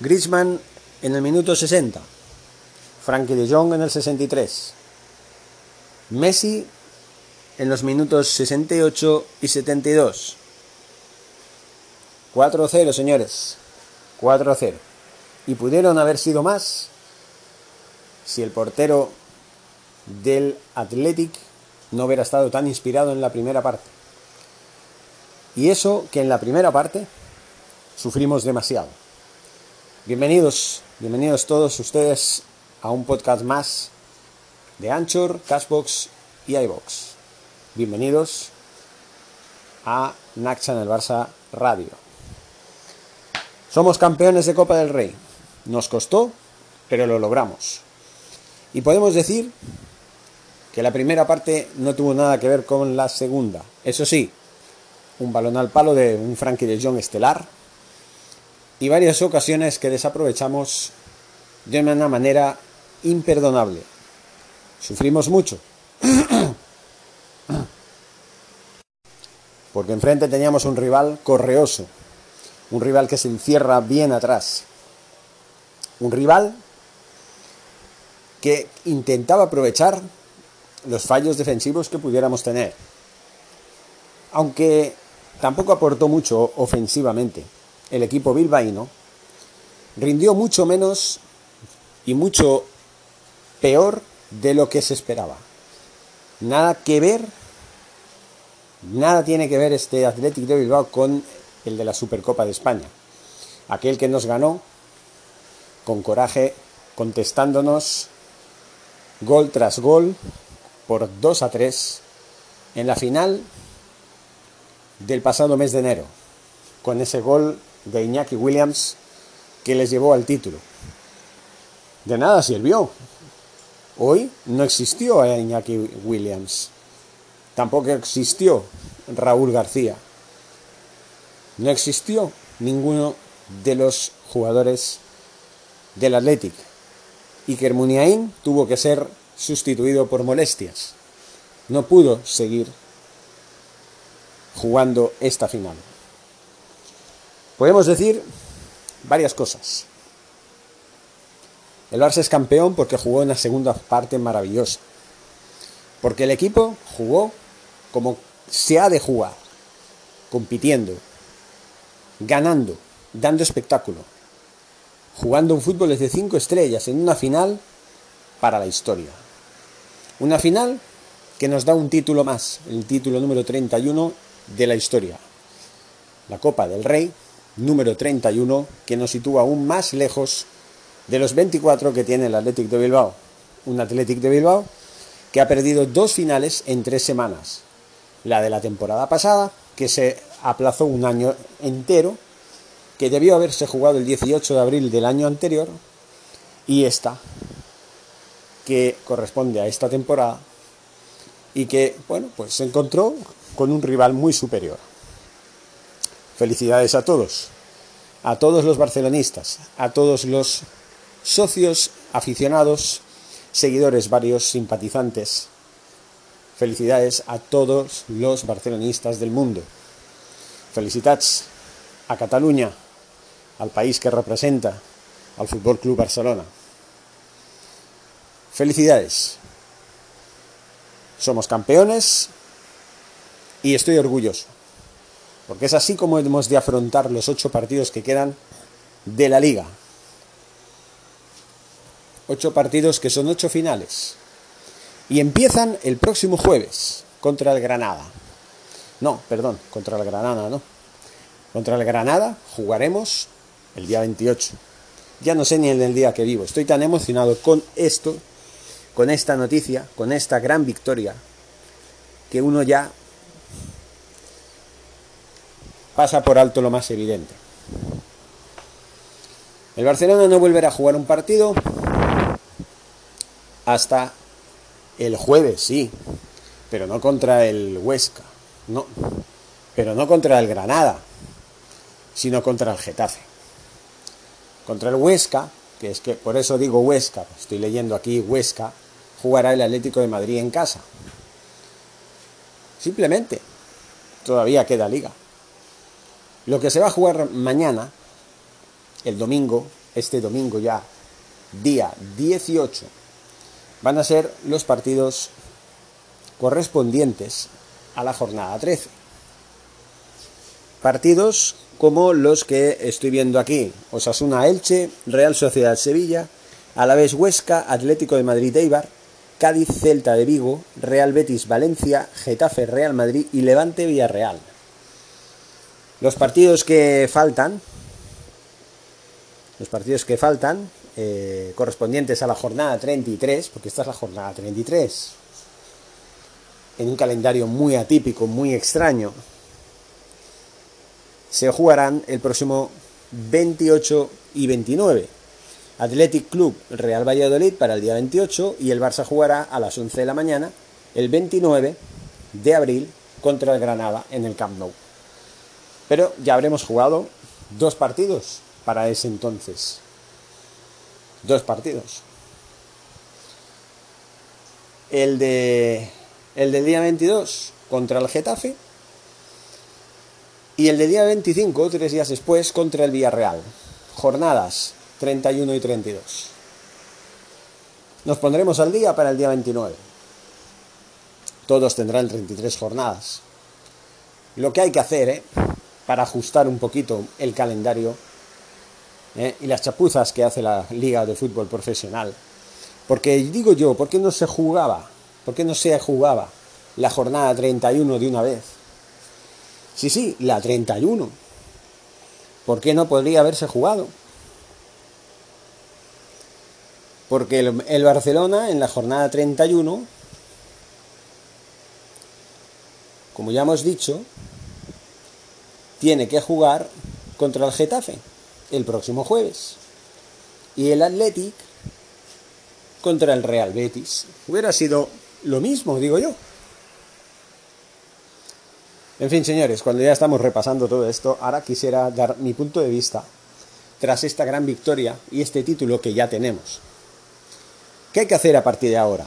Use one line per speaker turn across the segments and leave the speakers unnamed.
Griezmann en el minuto 60. Frankie de Jong en el 63. Messi en los minutos 68 y 72. 4-0, señores. 4-0. Y pudieron haber sido más si el portero del Athletic no hubiera estado tan inspirado en la primera parte. Y eso que en la primera parte sufrimos demasiado. Bienvenidos, bienvenidos todos ustedes a un podcast más de Anchor, Cashbox y iBox. Bienvenidos a Naxa en el Barça Radio. Somos campeones de Copa del Rey. Nos costó, pero lo logramos. Y podemos decir que la primera parte no tuvo nada que ver con la segunda. Eso sí, un balón al palo de un Frankie de Jong estelar y varias ocasiones que desaprovechamos de una manera imperdonable. Sufrimos mucho. Porque enfrente teníamos un rival correoso, un rival que se encierra bien atrás, un rival que intentaba aprovechar los fallos defensivos que pudiéramos tener. Aunque tampoco aportó mucho ofensivamente. El equipo bilbaíno rindió mucho menos y mucho peor de lo que se esperaba. Nada que ver, nada tiene que ver este Athletic de Bilbao con el de la Supercopa de España. Aquel que nos ganó con coraje, contestándonos gol tras gol por 2 a 3 en la final del pasado mes de enero, con ese gol de Iñaki Williams que les llevó al título. De nada sirvió. Hoy no existió a Iñaki Williams. Tampoco existió Raúl García. No existió ninguno de los jugadores del Athletic. Y Kermuniain tuvo que ser sustituido por molestias. No pudo seguir jugando esta final. Podemos decir varias cosas. El Barça es campeón porque jugó en la segunda parte maravillosa. Porque el equipo jugó como se ha de jugar, compitiendo, ganando, dando espectáculo, jugando un fútbol de cinco estrellas en una final para la historia. Una final que nos da un título más, el título número 31 de la historia. La Copa del Rey, número 31, que nos sitúa aún más lejos de los 24 que tiene el Athletic de Bilbao. Un Athletic de Bilbao que ha perdido dos finales en tres semanas. La de la temporada pasada, que se aplazó un año entero, que debió haberse jugado el 18 de abril del año anterior, y esta, que corresponde a esta temporada, y que, bueno, pues se encontró con un rival muy superior. Felicidades a todos, a todos los barcelonistas, a todos los socios, aficionados, seguidores varios, simpatizantes. Felicidades a todos los barcelonistas del mundo. Felicitats a Cataluña, al país que representa al Fútbol Club Barcelona. Felicidades. Somos campeones y estoy orgulloso. Porque es así como hemos de afrontar los ocho partidos que quedan de la liga. Ocho partidos que son ocho finales. Y empiezan el próximo jueves contra el Granada. No, perdón, contra el Granada, no. Contra el Granada jugaremos el día 28. Ya no sé ni en el día que vivo. Estoy tan emocionado con esto, con esta noticia, con esta gran victoria, que uno ya pasa por alto lo más evidente. El Barcelona no volverá a jugar un partido hasta el jueves, sí, pero no contra el Huesca, no, pero no contra el Granada, sino contra el Getafe. Contra el Huesca, que es que por eso digo Huesca, estoy leyendo aquí Huesca, jugará el Atlético de Madrid en casa. Simplemente, todavía queda liga. Lo que se va a jugar mañana, el domingo, este domingo ya, día 18, van a ser los partidos correspondientes a la jornada 13. Partidos como los que estoy viendo aquí. Osasuna Elche, Real Sociedad Sevilla, Alavés Huesca, Atlético de Madrid Eibar, Cádiz Celta de Vigo, Real Betis Valencia, Getafe Real Madrid y Levante Villarreal. Los partidos que faltan, los partidos que faltan, eh, correspondientes a la jornada 33, porque esta es la jornada 33, en un calendario muy atípico, muy extraño, se jugarán el próximo 28 y 29. Athletic Club Real Valladolid para el día 28 y el Barça jugará a las 11 de la mañana el 29 de abril contra el Granada en el Camp Nou. Pero ya habremos jugado dos partidos para ese entonces. Dos partidos. El de el del día 22 contra el Getafe y el del día 25, tres días después, contra el Villarreal. Jornadas 31 y 32. Nos pondremos al día para el día 29. Todos tendrán 33 jornadas. Lo que hay que hacer ¿eh? Para ajustar un poquito el calendario ¿eh? y las chapuzas que hace la Liga de Fútbol Profesional. Porque digo yo, ¿por qué no se jugaba? ¿Por qué no se jugaba la jornada 31 de una vez? Sí, sí, la 31. ¿Por qué no podría haberse jugado? Porque el, Barcelona en la jornada 31, como ya hemos dicho, tiene que jugar contra el Getafe el próximo jueves. Y el Athletic contra el Real Betis. Hubiera sido lo mismo, digo yo. En fin, señores, cuando ya estamos repasando todo esto, ahora quisiera dar mi punto de vista tras esta gran victoria y este título que ya tenemos. ¿Qué hay que hacer a partir de ahora?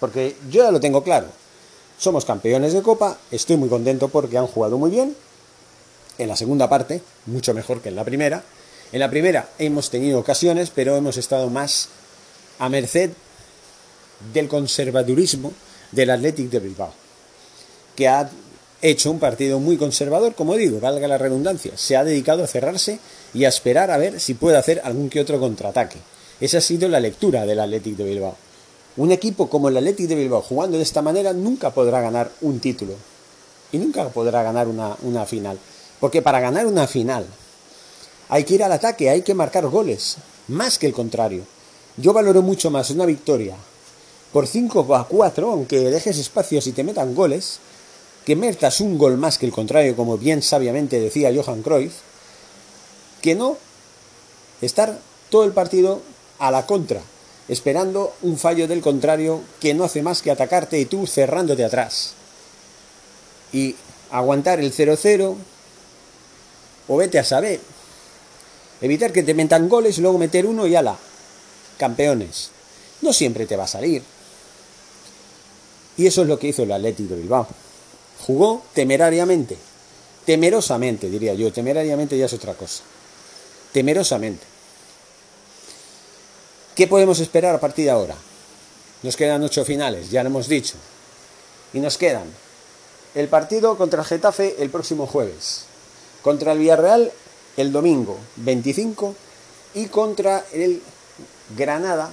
Porque yo ya lo tengo claro. Somos campeones de Copa, estoy muy contento porque han jugado muy bien. En la segunda parte, mucho mejor que en la primera. En la primera hemos tenido ocasiones, pero hemos estado más a merced del conservadurismo del Athletic de Bilbao, que ha hecho un partido muy conservador, como digo, valga la redundancia. Se ha dedicado a cerrarse y a esperar a ver si puede hacer algún que otro contraataque. Esa ha sido la lectura del Athletic de Bilbao. Un equipo como el Athletic de Bilbao jugando de esta manera nunca podrá ganar un título. Y nunca podrá ganar una, una final. Porque para ganar una final hay que ir al ataque, hay que marcar goles. Más que el contrario. Yo valoro mucho más una victoria por 5 a 4, aunque dejes espacios y te metan goles, que metas un gol más que el contrario, como bien sabiamente decía Johan Cruyff, que no estar todo el partido a la contra, esperando un fallo del contrario que no hace más que atacarte y tú cerrándote atrás. Y aguantar el 0-0 o vete a saber. Evitar que te metan goles luego meter uno y ala. Campeones. No siempre te va a salir. Y eso es lo que hizo el Atlético de Bilbao. Jugó temerariamente, temerosamente diría yo, temerariamente ya es otra cosa, temerosamente. ¿Qué podemos esperar a partir de ahora? Nos quedan ocho finales, ya lo hemos dicho. Y nos quedan el partido contra el Getafe el próximo jueves, contra el Villarreal el domingo 25 y contra el Granada,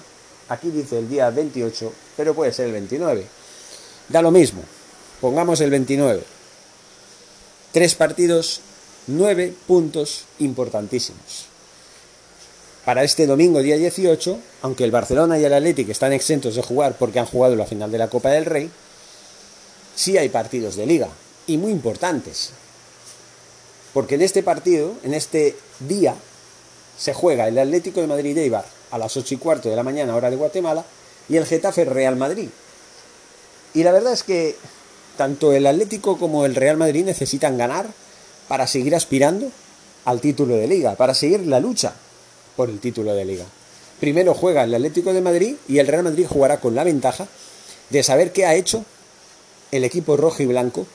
aquí dice el día 28, pero puede ser el 29. Da lo mismo, Pongamos el 29. Tres partidos, nueve puntos importantísimos. Para este domingo, día 18, aunque el Barcelona y el Atlético están exentos de jugar porque han jugado la final de la Copa del Rey, sí hay partidos de liga y muy importantes. Porque en este partido, en este día, se juega el Atlético de Madrid Eibar a las 8 y cuarto de la mañana, hora de Guatemala, y el Getafe Real Madrid. Y la verdad es que tanto el Atlético como el Real Madrid necesitan ganar para seguir aspirando al título de liga, para seguir la lucha por el título de liga. Primero juega el Atlético de Madrid y el Real Madrid jugará con la ventaja de saber qué ha hecho el equipo rojo y blanco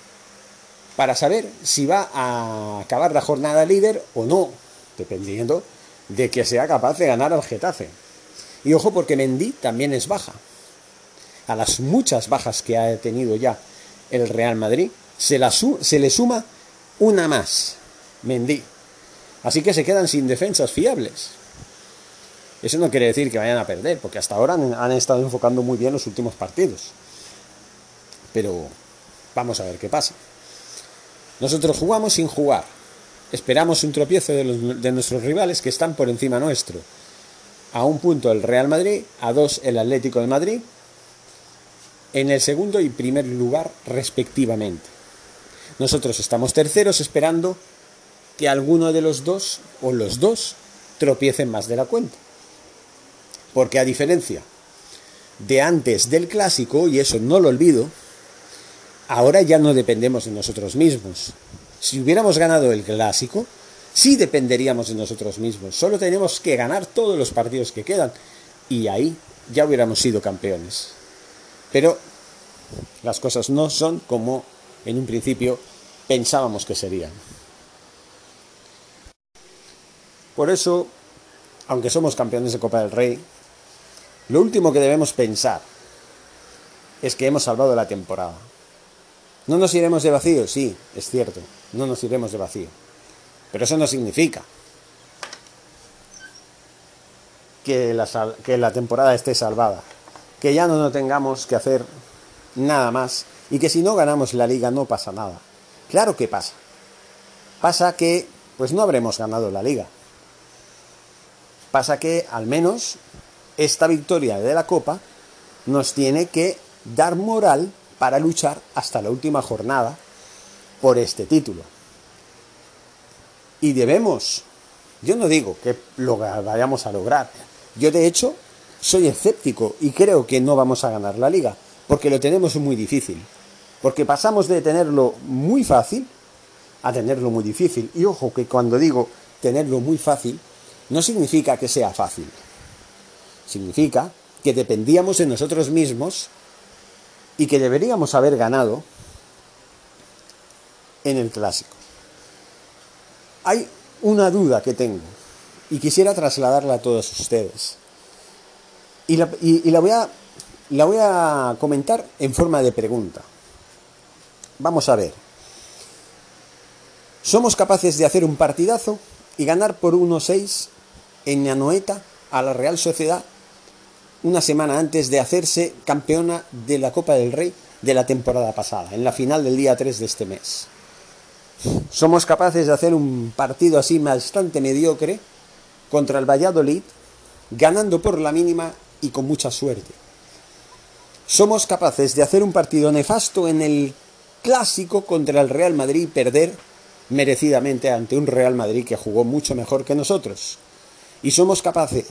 para saber si va a acabar la jornada líder o no, dependiendo de que sea capaz de ganar al Getafe. Y ojo porque Mendy también es baja. A las muchas bajas que ha tenido ya el Real Madrid, se, le suma una más, Mendy. Así que se quedan sin defensas fiables. Eso no quiere decir que vayan a perder, porque hasta ahora han estado enfocando muy bien los últimos partidos. Pero vamos a ver qué pasa. Nosotros jugamos sin jugar. Esperamos un tropiezo de, de nuestros rivales que están por encima nuestro. A un punto el Real Madrid, a dos el Atlético de Madrid, en el segundo y primer lugar respectivamente. Nosotros estamos terceros esperando que alguno de los dos o los dos tropiecen más de la cuenta. Porque a diferencia de antes del clásico, y eso no lo olvido, ahora ya no dependemos de nosotros mismos. Si hubiéramos ganado el clásico, sí dependeríamos de nosotros mismos. Solo tenemos que ganar todos los partidos que quedan y ahí ya hubiéramos sido campeones. Pero las cosas no son como en un principio pensábamos que serían. Por eso, aunque somos campeones de Copa del Rey, lo último que debemos pensar es que hemos salvado la temporada. ¿No nos iremos de vacío? Sí, es cierto, no nos iremos de vacío. Pero eso no significa que la, que la temporada esté salvada, que ya no, no tengamos que hacer nada más y que si no ganamos la liga no pasa nada. Claro que pasa. Pasa que pues no habremos ganado la liga. Pasa que al menos esta victoria de la Copa nos tiene que dar moral para luchar hasta la última jornada por este título. Y debemos, yo no digo que lo vayamos a lograr, yo de hecho soy escéptico y creo que no vamos a ganar la liga, porque lo tenemos muy difícil, porque pasamos de tenerlo muy fácil a tenerlo muy difícil. Y ojo que cuando digo tenerlo muy fácil, no significa que sea fácil, significa que dependíamos de nosotros mismos y que deberíamos haber ganado en el clásico. Hay una duda que tengo y quisiera trasladarla a todos ustedes. Y la, la, voy a, la voy a comentar en forma de pregunta. Vamos a ver. ¿Somos capaces de hacer un partidazo y ganar por 1-6 en Anoeta a la Real Sociedad una semana antes de hacerse campeona de la Copa del Rey de la temporada pasada, en la final del día 3 de este mes. Somos capaces de hacer un partido así bastante mediocre contra el Valladolid, ganando por la mínima y con mucha suerte. Somos capaces de hacer un partido nefasto en el clásico contra el Real Madrid y perder merecidamente ante un Real Madrid que jugó mucho mejor que nosotros y somos capaces,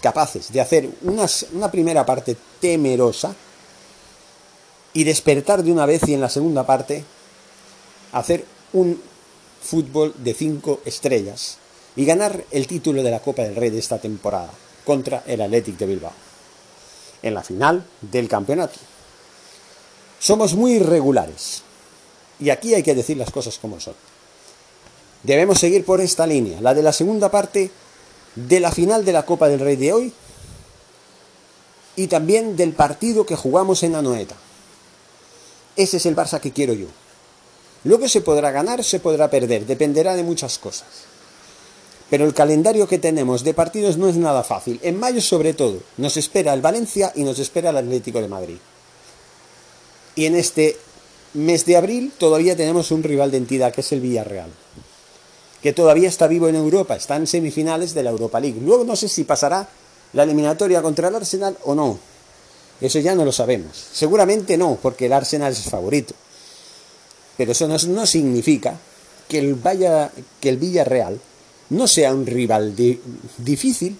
capaces de hacer una, primera parte temerosa y despertar de una vez y en la segunda parte hacer un fútbol de cinco estrellas y ganar el título de la Copa del Rey de esta temporada contra el Athletic de Bilbao en la final del campeonato. Somos muy irregulares y aquí hay que decir las cosas como son. Debemos seguir por esta línea, la de la segunda parte de la final de la Copa del Rey de hoy y también del partido que jugamos en Anoeta. Ese es el Barça que quiero yo. Luego se podrá ganar, se podrá perder, dependerá de muchas cosas. Pero el calendario que tenemos de partidos no es nada fácil. En mayo sobre todo nos espera el Valencia y nos espera el Atlético de Madrid. Y en este mes de abril todavía tenemos un rival de entidad que es el Villarreal que todavía está vivo en Europa, está en semifinales de la Europa League. Luego no sé si pasará la eliminatoria contra el Arsenal o no. Eso ya no lo sabemos. Seguramente no, porque el Arsenal es favorito. Pero eso no, significa que el, que el Villarreal no sea un rival difícil,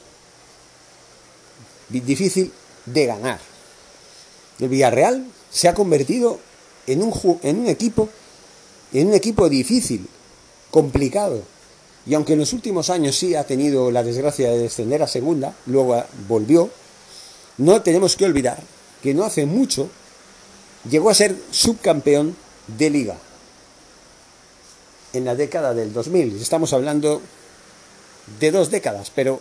difícil de ganar. El Villarreal se ha convertido en un, en un equipo en un equipo difícil, complicado, y aunque en los últimos años sí ha tenido la desgracia de descender a segunda, luego volvió, no tenemos que olvidar que no hace mucho llegó a ser subcampeón de liga en la década del 2000. Estamos hablando de dos décadas, pero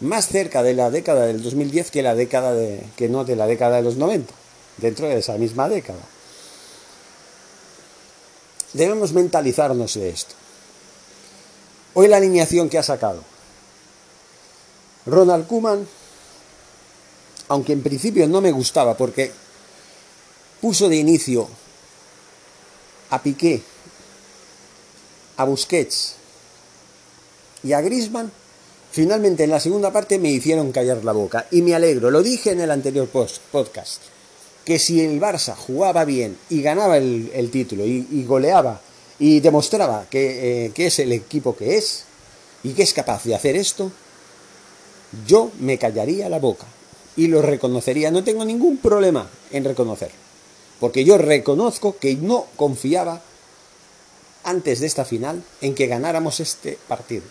más cerca de la década del 2010 que la década de, que no de la década de los 90, dentro de esa misma década. Debemos mentalizarnos de esto. Hoy la alineación que ha sacado. Ronald Kuman, aunque en principio no me gustaba porque puso de inicio a Piqué, a Busquets y a Grisman, finalmente en la segunda parte me hicieron callar la boca y me alegro, lo dije en el anterior podcast, que si el Barça jugaba bien y ganaba el, título y, goleaba y demostraba que, eh, que es el equipo que es y que es capaz de hacer esto, yo me callaría la boca y lo reconocería. No tengo ningún problema en reconocer, porque yo reconozco que no confiaba antes de esta final en que ganáramos este partido.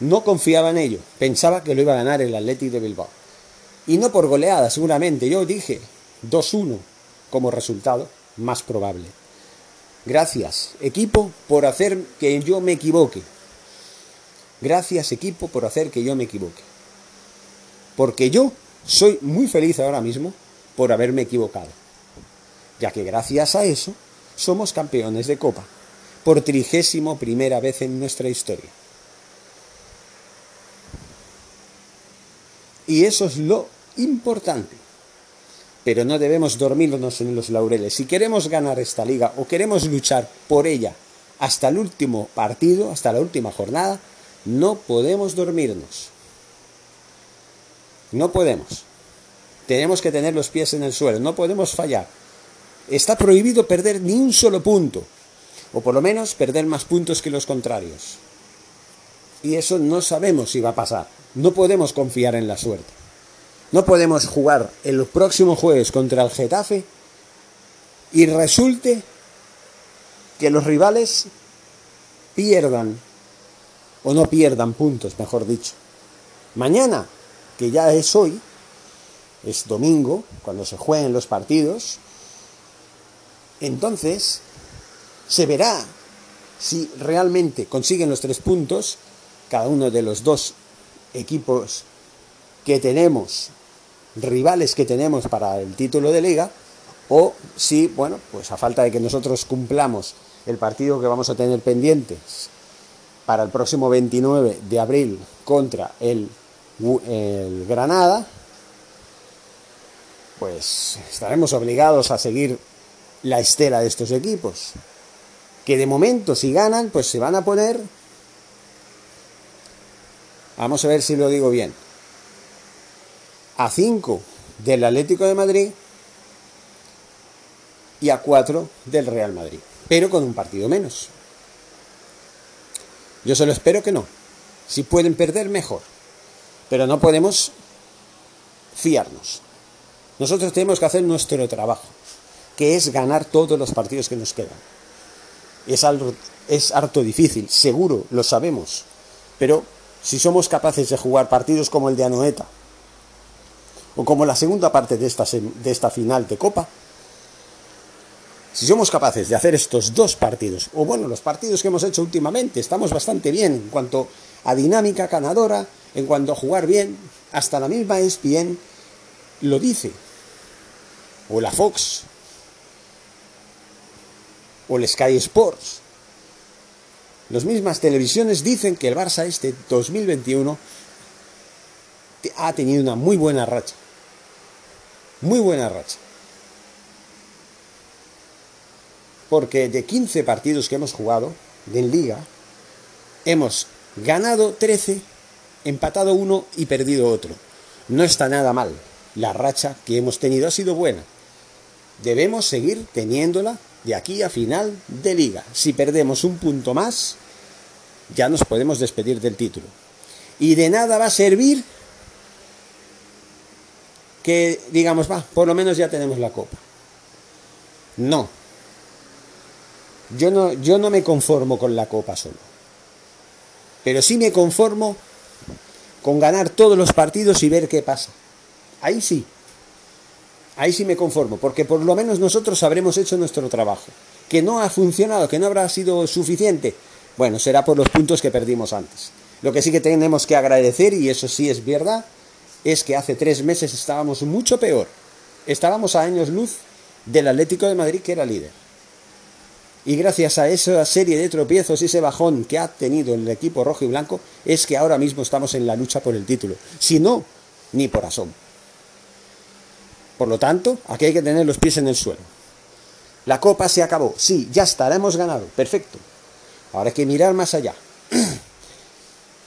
No confiaba en ello, pensaba que lo iba a ganar el Athletic de Bilbao. Y no por goleada, seguramente, yo dije 2-1 como resultado más probable. Gracias, equipo, por hacer que yo me equivoque. Gracias, equipo, por hacer que yo me equivoque. Porque yo soy muy feliz ahora mismo por haberme equivocado, ya que gracias a eso somos campeones de Copa, por trigésimo primera vez en nuestra historia. Y eso es lo importante. Pero no debemos dormirnos en los laureles. Si queremos ganar esta liga o queremos luchar por ella hasta el último partido, hasta la última jornada, no podemos dormirnos. No podemos. Tenemos que tener los pies en el suelo, no podemos fallar. Está prohibido perder ni un solo punto, o por lo menos perder más puntos que los contrarios. Y eso no sabemos si va a pasar. No podemos confiar en la suerte. No podemos jugar en los próximos jueves contra el Getafe y resulte que los rivales pierdan o no pierdan puntos, mejor dicho. Mañana que ya es hoy, es domingo, cuando se jueguen los partidos, entonces se verá si realmente consiguen los tres puntos, cada uno de los dos equipos que tenemos, rivales que tenemos para el título de liga, o si, bueno, pues a falta de que nosotros cumplamos el partido que vamos a tener pendientes para el próximo 29 de abril contra el el Granada, pues estaremos obligados a seguir la estela de estos equipos. Que de momento si ganan, pues se van a poner... Vamos a ver si lo digo bien. A 5 del Atlético de Madrid y a 4 del Real Madrid. Pero con un partido menos. Yo solo espero que no. Si pueden perder, mejor. Pero no podemos fiarnos. Nosotros tenemos que hacer nuestro trabajo, que es ganar todos los partidos que nos quedan. Es, algo, es harto difícil, seguro, lo sabemos. Pero si somos capaces de jugar partidos como el de Anoeta, o como la segunda parte de esta, de esta final de Copa, si somos capaces de hacer estos dos partidos, o bueno, los partidos que hemos hecho últimamente, estamos bastante bien en cuanto a dinámica ganadora, en cuanto a jugar bien, hasta la misma ESPN lo dice, o la Fox, o el Sky Sports. Las mismas televisiones dicen que el Barça este 2021 ha tenido una muy buena racha. Muy buena racha. Porque de 15 partidos que hemos jugado en liga, hemos ganado 13 empatado uno y perdido otro. No está nada mal. La racha que hemos tenido ha sido buena. Debemos seguir teniéndola de aquí a final de liga. Si perdemos un punto más, ya nos podemos despedir del título. Y de nada va a servir que digamos, va, por lo menos ya tenemos la copa. No. Yo no, yo no me conformo con la copa solo. Pero sí me conformo con ganar todos los partidos y ver qué pasa. Ahí sí. Ahí sí me conformo, porque por lo menos nosotros habremos hecho nuestro trabajo. Que no ha funcionado, que no habrá sido suficiente. Bueno, será por los puntos que perdimos antes. Lo que sí que tenemos que agradecer, y eso sí es verdad, es que hace tres meses estábamos mucho peor. Estábamos a años luz del Atlético de Madrid, que era líder. Y gracias a esa serie de tropiezos y ese bajón que ha tenido el equipo rojo y blanco, es que ahora mismo estamos en la lucha por el título. Si no, ni por asomo. Por lo tanto, aquí hay que tener los pies en el suelo. La copa se acabó. Sí, ya está, la hemos ganado. Perfecto. Ahora hay que mirar más allá.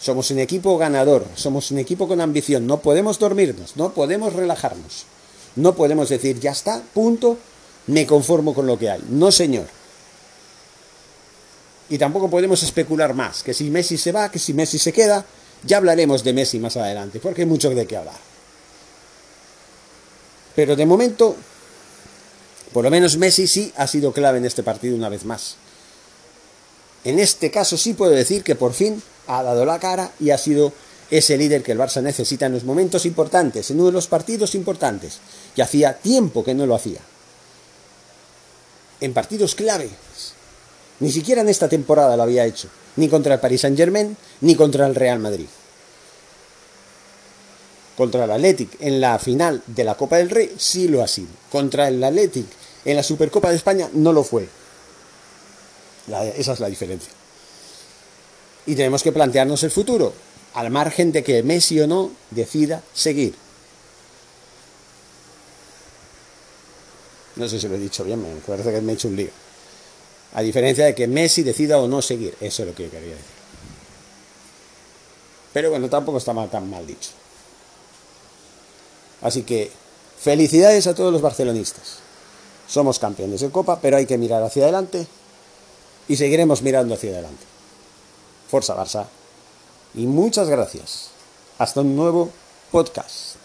Somos un equipo ganador, somos un equipo con ambición. No podemos dormirnos, no podemos relajarnos. No podemos decir, ya está, punto, me conformo con lo que hay. No, señor. Y tampoco podemos especular más, que si Messi se va, que si Messi se queda, ya hablaremos de Messi más adelante, porque hay mucho de qué hablar. Pero de momento, por lo menos Messi sí ha sido clave en este partido una vez más. En este caso sí puedo decir que por fin ha dado la cara y ha sido ese líder que el Barça necesita en los momentos importantes, en uno de los partidos importantes. Y hacía tiempo que no lo hacía. En partidos clave. Ni siquiera en esta temporada lo había hecho. Ni contra el Paris Saint Germain, ni contra el Real Madrid. Contra el Athletic en la final de la Copa del Rey sí lo ha sido. Contra el Athletic en la Supercopa de España no lo fue. esa es la diferencia. Y tenemos que plantearnos el futuro, al margen de que Messi o no decida seguir. No sé si lo he dicho bien, me parece que me he hecho un lío. A diferencia de que Messi decida o no seguir, eso es lo que quería decir. Pero bueno, tampoco está mal, tan mal dicho. Así que felicidades a todos los barcelonistas. Somos campeones de Copa, pero hay que mirar hacia adelante y seguiremos mirando hacia adelante. Forza Barça. Y muchas gracias. Hasta un nuevo podcast.